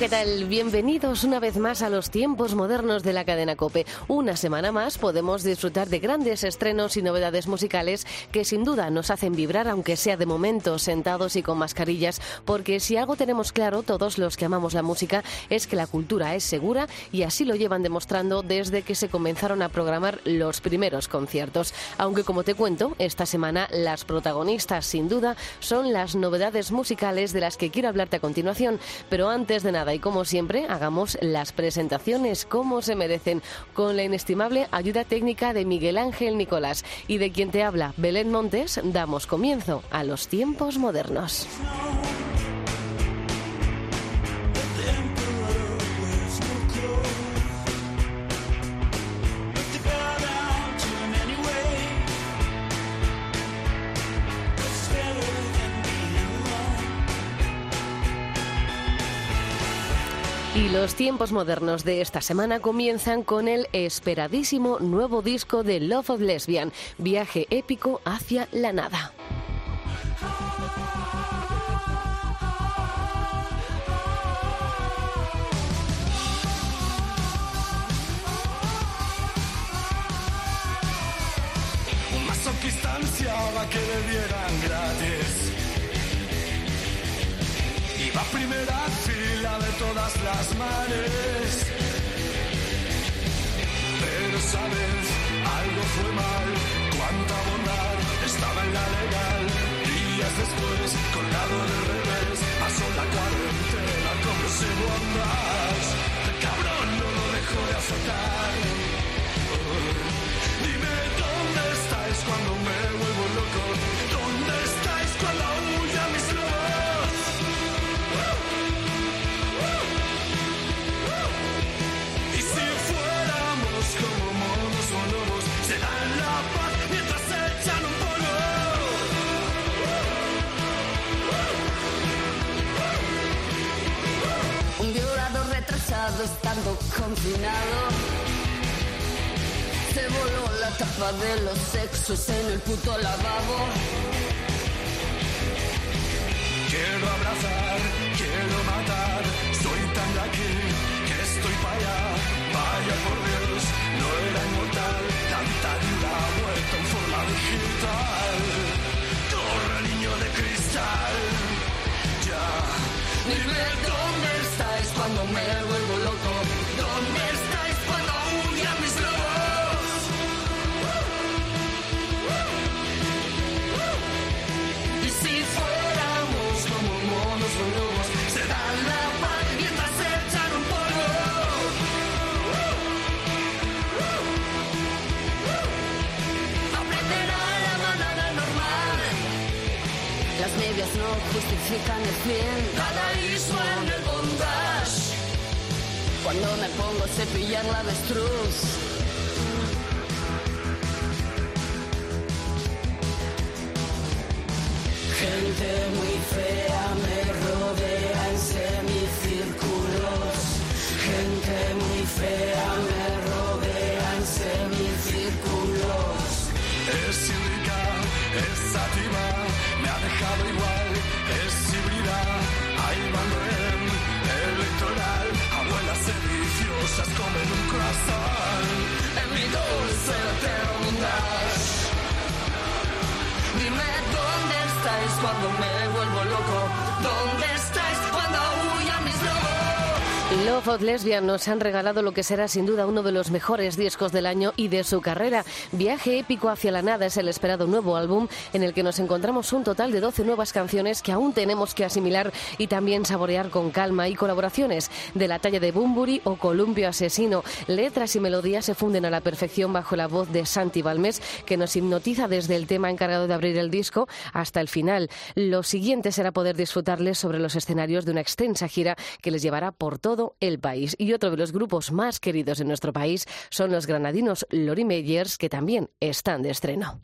¿Qué tal? Bienvenidos una vez más a los tiempos modernos de la cadena Cope. Una semana más podemos disfrutar de grandes estrenos y novedades musicales que sin duda nos hacen vibrar, aunque sea de momento sentados y con mascarillas, porque si algo tenemos claro todos los que amamos la música es que la cultura es segura y así lo llevan demostrando desde que se comenzaron a programar los primeros conciertos. Aunque como te cuento, esta semana las protagonistas sin duda son las novedades musicales de las que quiero hablarte a continuación, pero antes de nada y como siempre, hagamos las presentaciones como se merecen, con la inestimable ayuda técnica de Miguel Ángel Nicolás y de quien te habla Belén Montes, damos comienzo a los tiempos modernos. Los tiempos modernos de esta semana comienzan con el esperadísimo nuevo disco de Love of Lesbian, viaje épico hacia la nada. Que le dieran gratis. Primera de todas las mares. Pero sabes, algo fue mal. Cuánta bondad estaba en la legal. Días después, con lado de revés, pasó la cuarentena como si no confinado. Se voló la tapa de los sexos en el puto lavabo. Quiero abrazar, quiero matar, soy tan de aquí que estoy para allá. Vaya por Dios, no era inmortal, tanta vida vuelta en forma digital. Justifican el fin. En el bondage. Cuando me pongo a cepillar la avestruz. Gente muy fea Of Lesbian nos han regalado lo que será sin duda uno de los mejores discos del año y de su carrera. Viaje épico hacia la nada es el esperado nuevo álbum en el que nos encontramos un total de 12 nuevas canciones que aún tenemos que asimilar y también saborear con calma y colaboraciones de la talla de Bumburi o Columpio Asesino. Letras y melodías se funden a la perfección bajo la voz de Santi Balmes que nos hipnotiza desde el tema encargado de abrir el disco hasta el final. Lo siguiente será poder disfrutarles sobre los escenarios de una extensa gira que les llevará por todo todo el país. Y otro de los grupos más queridos en nuestro país son los granadinos Lori Meyers, que también están de estreno.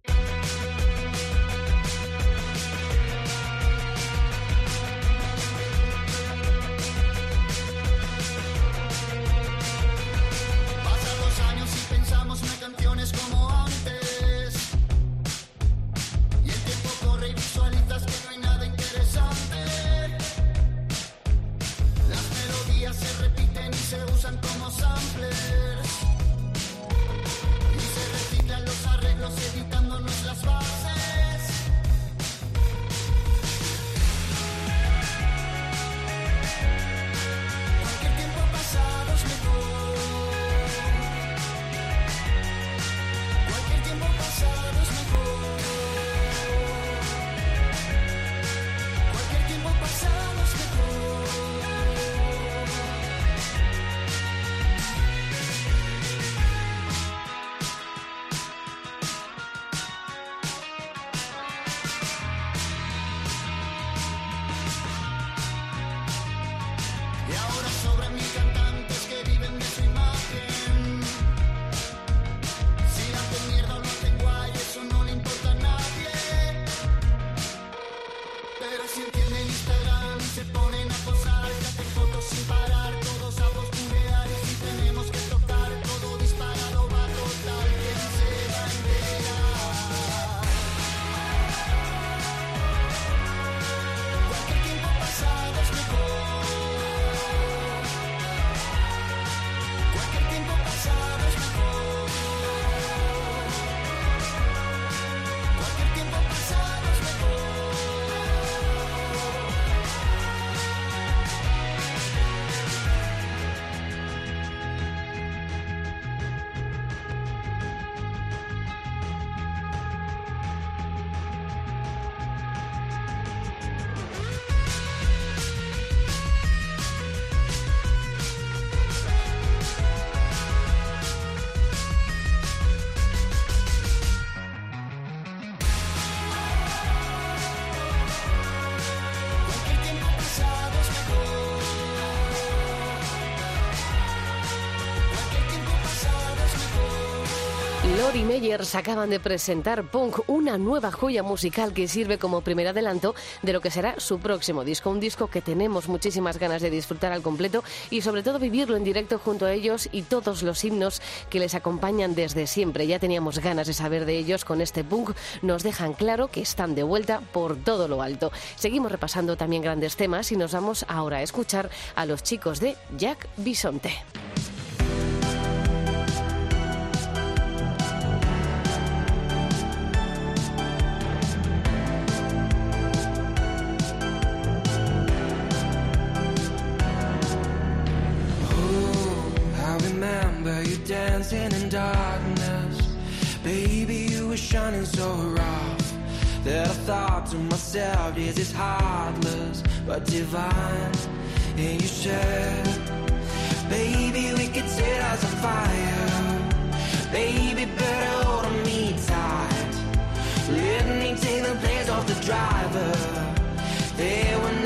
Lori Meyers acaban de presentar Punk, una nueva joya musical que sirve como primer adelanto de lo que será su próximo disco. Un disco que tenemos muchísimas ganas de disfrutar al completo y sobre todo vivirlo en directo junto a ellos y todos los himnos que les acompañan desde siempre. Ya teníamos ganas de saber de ellos con este Punk. Nos dejan claro que están de vuelta por todo lo alto. Seguimos repasando también grandes temas y nos vamos ahora a escuchar a los chicos de Jack Bisonte. Thought to myself, this is heartless but divine. And you said, Baby, we could set us on fire. Baby, better hold me tight. Let me take the place of the driver. They will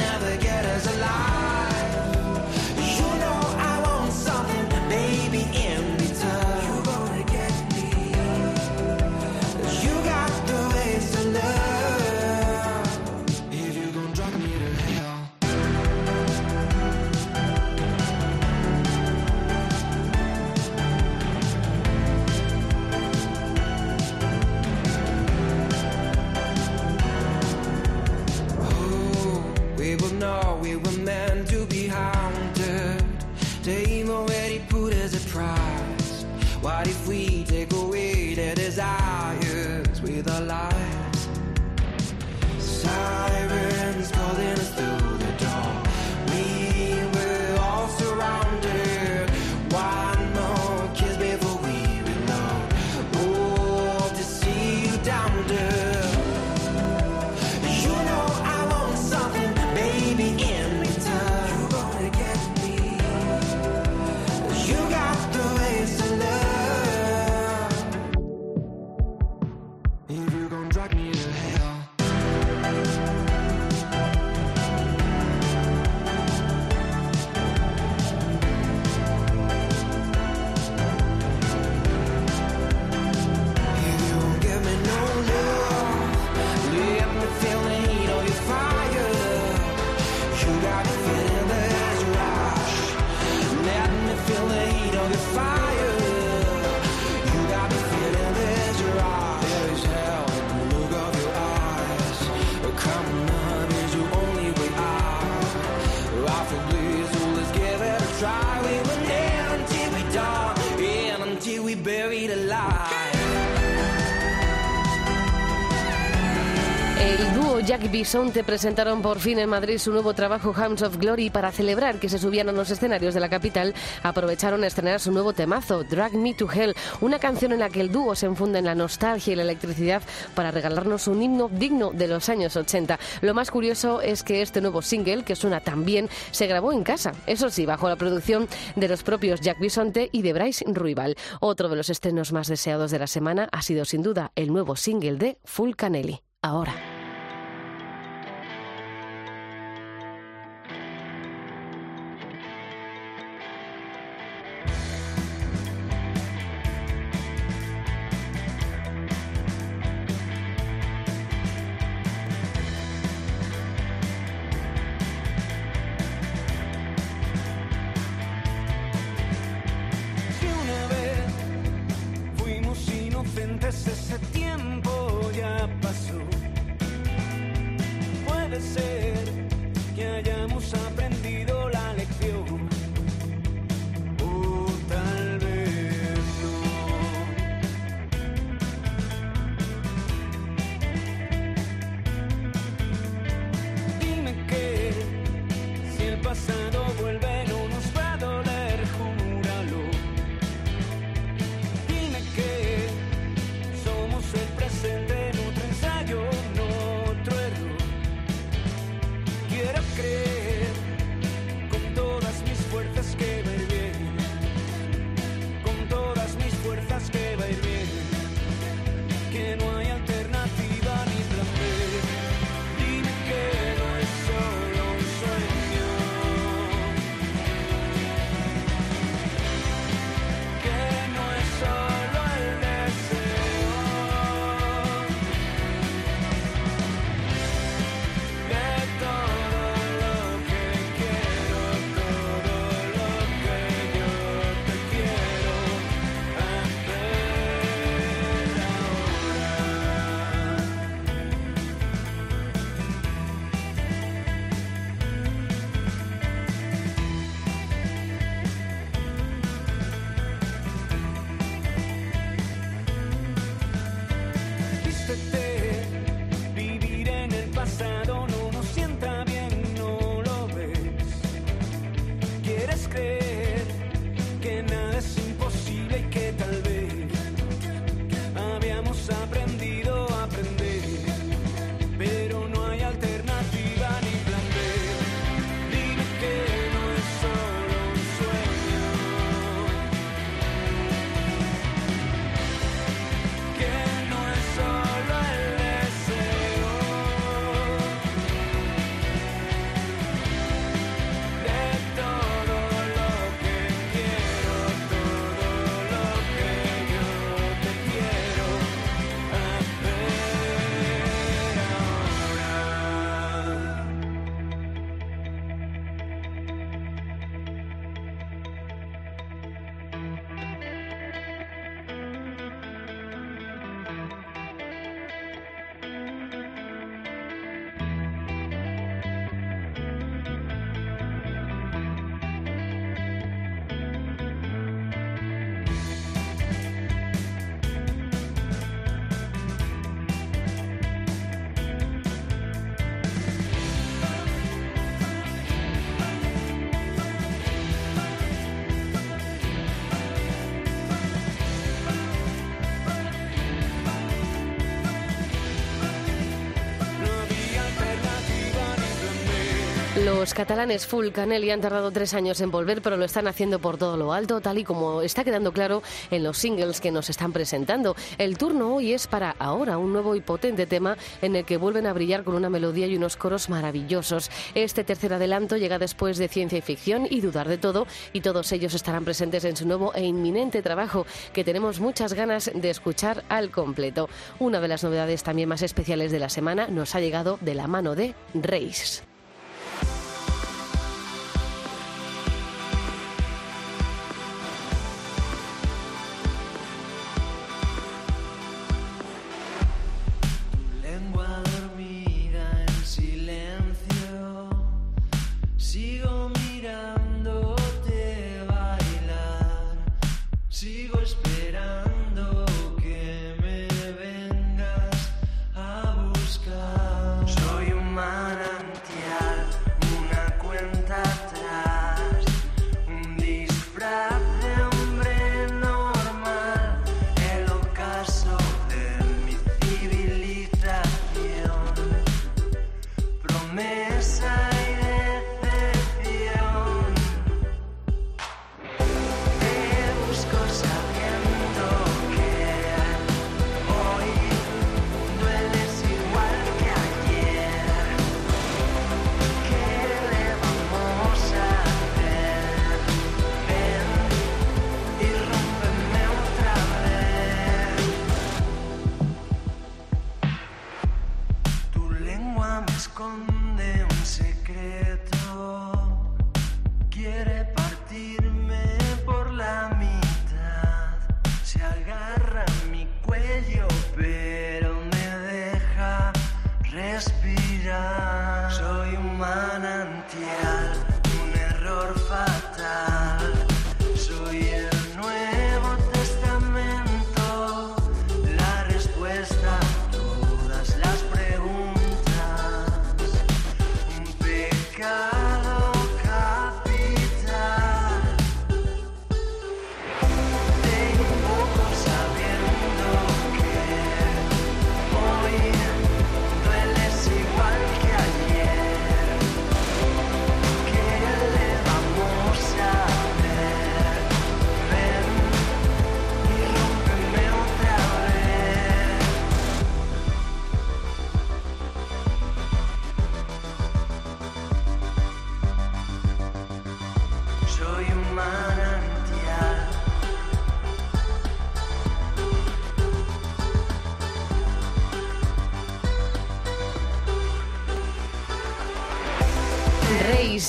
buried alive. Jack Bisonte presentaron por fin en Madrid su nuevo trabajo Hounds of Glory para celebrar que se subían a los escenarios de la capital aprovecharon a estrenar su nuevo temazo, Drag Me to Hell, una canción en la que el dúo se enfunde en la nostalgia y la electricidad para regalarnos un himno digno de los años 80. Lo más curioso es que este nuevo single, que suena tan bien, se grabó en casa, eso sí, bajo la producción de los propios Jack Bisonte y de Bryce Ruibal. Otro de los estrenos más deseados de la semana ha sido sin duda el nuevo single de Full Canelli. Ahora. Los catalanes Full Canelli han tardado tres años en volver, pero lo están haciendo por todo lo alto, tal y como está quedando claro en los singles que nos están presentando. El turno hoy es para ahora un nuevo y potente tema en el que vuelven a brillar con una melodía y unos coros maravillosos. Este tercer adelanto llega después de ciencia y ficción y dudar de todo, y todos ellos estarán presentes en su nuevo e inminente trabajo que tenemos muchas ganas de escuchar al completo. Una de las novedades también más especiales de la semana nos ha llegado de la mano de Reis.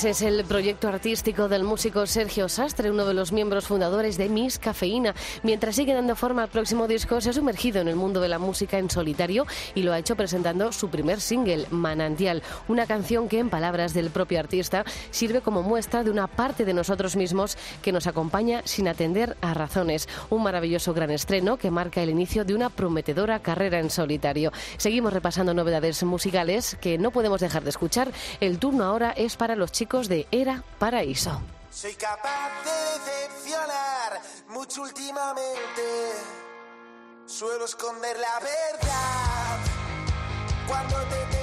Es el proyecto artístico del músico Sergio Sastre, uno de los miembros fundadores de Miss Cafeína. Mientras sigue dando forma al próximo disco, se ha sumergido en el mundo de la música en solitario y lo ha hecho presentando su primer single, Manantial, una canción que, en palabras del propio artista, sirve como muestra de una parte de nosotros mismos que nos acompaña sin atender a razones. Un maravilloso gran estreno que marca el inicio de una prometedora carrera en solitario. Seguimos repasando novedades musicales que no podemos dejar de escuchar. El turno ahora es para los chicos de Era Paraíso. Soy capaz de decepcionar mucho últimamente. Suelo esconder la verdad cuando te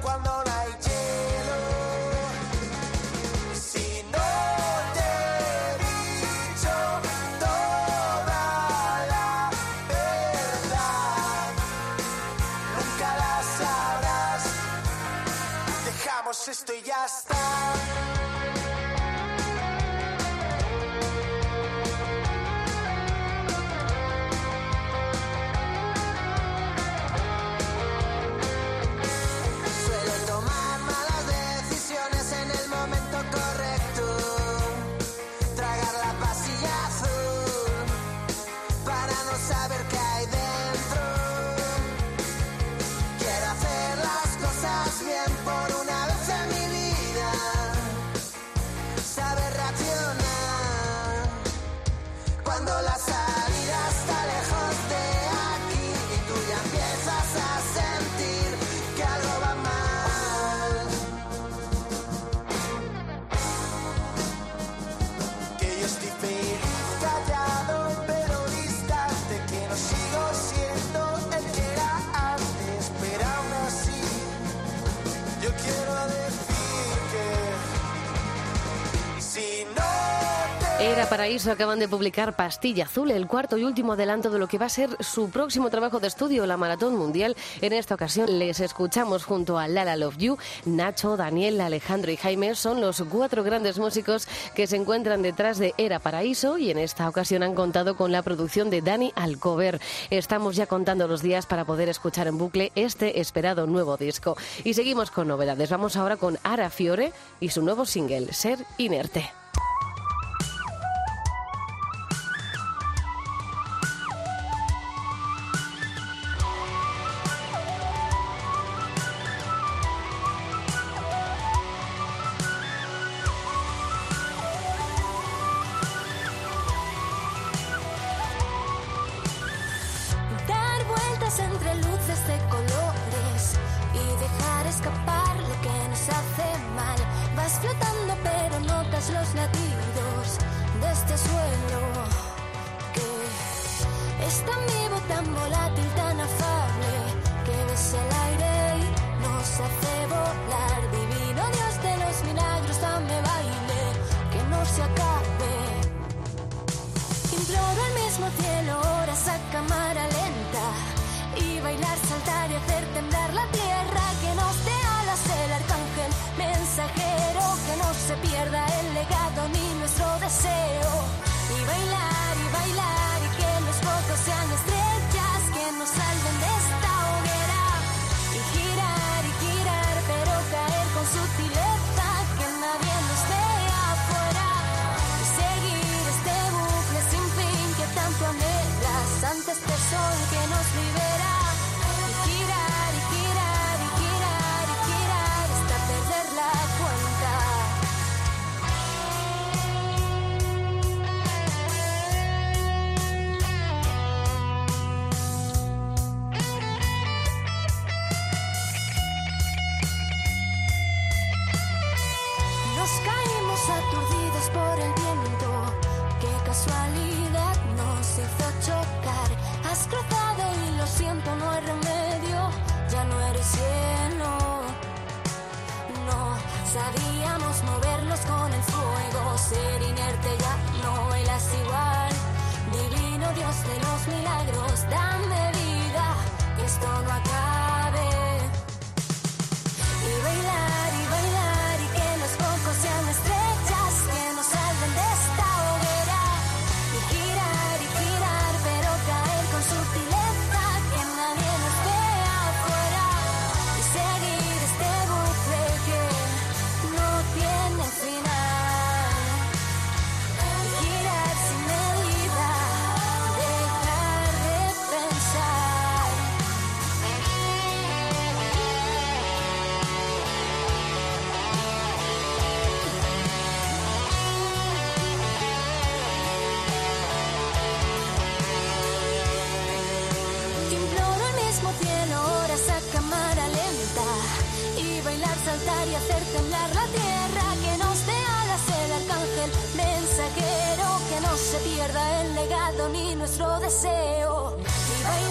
cuando no hay hielo. Si no te he dicho toda la verdad, nunca la sabrás. Dejamos esto y ya está. Paraíso acaban de publicar Pastilla Azul, el cuarto y último adelanto de lo que va a ser su próximo trabajo de estudio, la Maratón Mundial. En esta ocasión les escuchamos junto a Lala Love You, Nacho, Daniel, Alejandro y Jaime. Son los cuatro grandes músicos que se encuentran detrás de Era Paraíso y en esta ocasión han contado con la producción de Dani Alcover. Estamos ya contando los días para poder escuchar en bucle este esperado nuevo disco. Y seguimos con novedades. Vamos ahora con Ara Fiore y su nuevo single, Ser Inerte. De colores y dejar escapar lo que nos hace mal. Vas flotando pero notas los latidos de este suelo que es tan vivo, tan volátil, tan afable que ves el aire y nos hace volar. Divino Dios de los milagros, dame baile que no se acabe. Saltar y hacer temblar la tierra. Que nos dé alas el arcángel mensajero. Que no se pierda el legado ni nuestro deseo. Y bailar y bailar y que los focos sean estrellas. Que nos salven de esta hoguera. Y girar y girar, pero caer con sutileza. Que nadie nos vea afuera. Y seguir este bucle sin fin que tanto anhelas ante este sol que nos libera. Y hacer temblar la tierra. Que nos dé alas el arcángel mensajero, que no se pierda el legado ni nuestro deseo.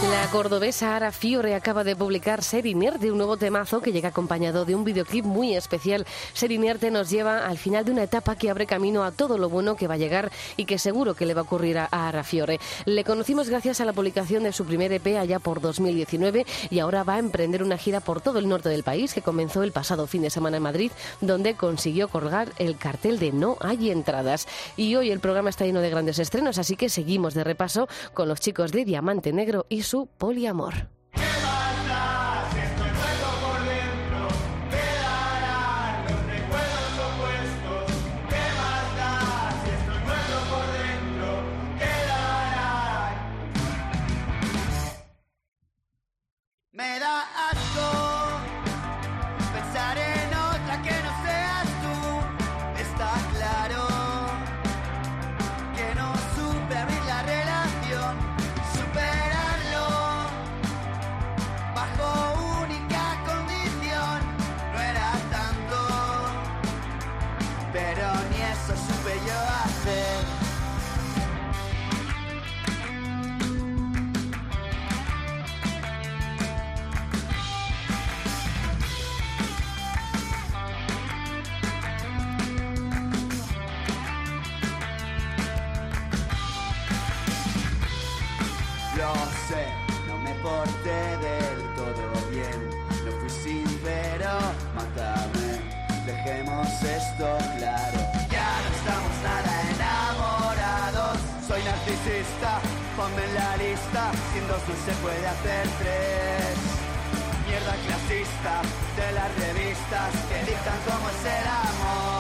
La cordobesa Ara Fiore acaba de publicar Ser Inerte, un nuevo temazo que llega acompañado de un videoclip muy especial. Ser Inerte nos lleva al final de una etapa que abre camino a todo lo bueno que va a llegar y que seguro que le va a ocurrir a Ara Fiore. Le conocimos gracias a la publicación de su primer EP allá por 2019 y ahora va a emprender una gira por todo el norte del país que comenzó el pasado fin de semana en Madrid, donde consiguió colgar el cartel de No hay entradas. Y hoy el programa está lleno de grandes estrenos, así que seguimos de repaso con los chicos de Diamante Negro y su poliamor. Narcisista, ponme en la lista. Sin dos no se puede hacer tres. Mierda clasista de las revistas que dictan cómo es el amor.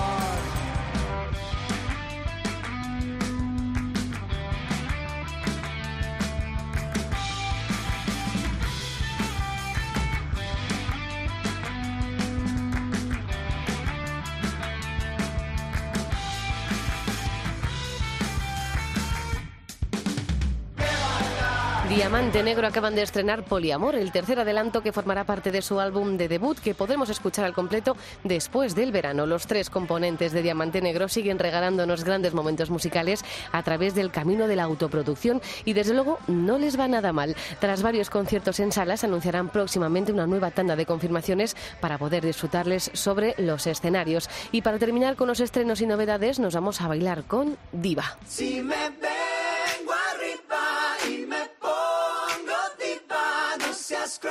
Diamante Negro acaban de estrenar Poliamor, el tercer adelanto que formará parte de su álbum de debut que podremos escuchar al completo después del verano. Los tres componentes de Diamante Negro siguen regalándonos grandes momentos musicales a través del camino de la autoproducción y desde luego no les va nada mal. Tras varios conciertos en salas anunciarán próximamente una nueva tanda de confirmaciones para poder disfrutarles sobre los escenarios. Y para terminar con los estrenos y novedades nos vamos a bailar con Diva.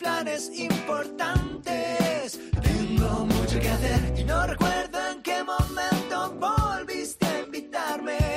planes importantes, tengo mucho que hacer y no recuerdo en qué momento volviste a invitarme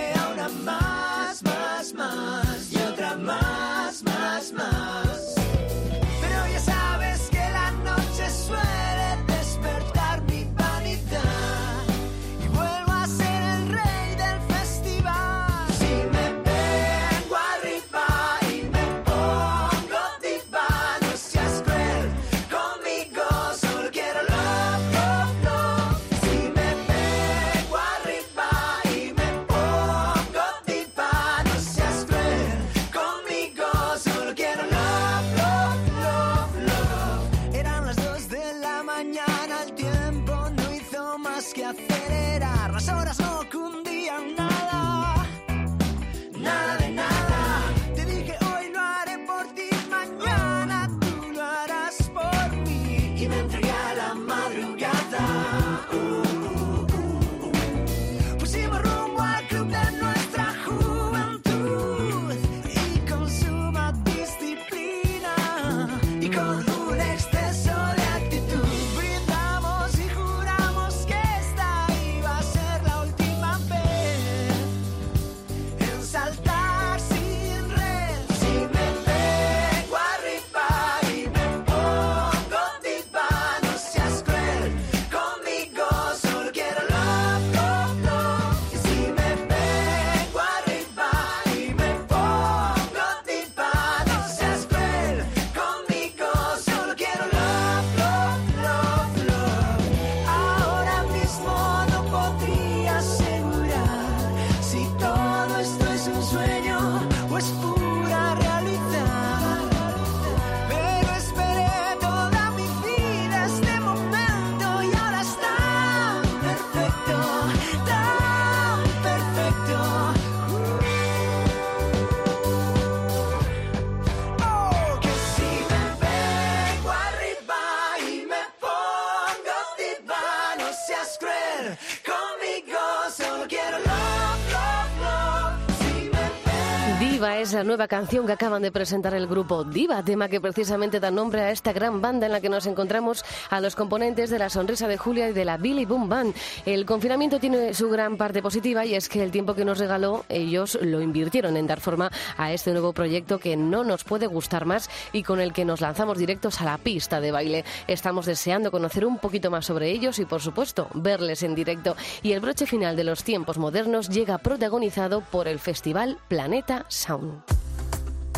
vai es la nueva canción que acaban de presentar el grupo Diva, tema que precisamente da nombre a esta gran banda en la que nos encontramos a los componentes de la Sonrisa de Julia y de la Billy Boom Band. El confinamiento tiene su gran parte positiva y es que el tiempo que nos regaló ellos lo invirtieron en dar forma a este nuevo proyecto que no nos puede gustar más y con el que nos lanzamos directos a la pista de baile. Estamos deseando conocer un poquito más sobre ellos y por supuesto verles en directo. Y el broche final de los tiempos modernos llega protagonizado por el festival Planeta Sound.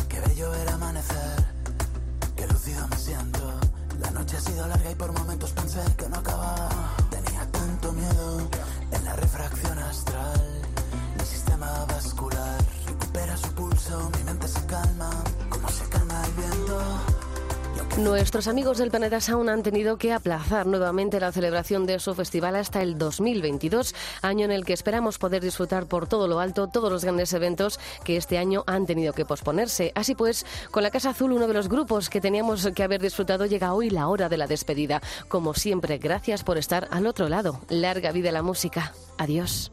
Qué bello era amanecer, qué lúcido me siento. La noche ha sido larga y por momentos pensé que no acababa. Tenía tanto miedo en la refracción astral. Mi sistema vascular recupera su pulso, mi mente se calma, como se calma el viento. Nuestros amigos del Planeta Sound han tenido que aplazar nuevamente la celebración de su festival hasta el 2022, año en el que esperamos poder disfrutar por todo lo alto todos los grandes eventos que este año han tenido que posponerse. Así pues, con la Casa Azul, uno de los grupos que teníamos que haber disfrutado, llega hoy la hora de la despedida. Como siempre, gracias por estar al otro lado. Larga vida la música. Adiós.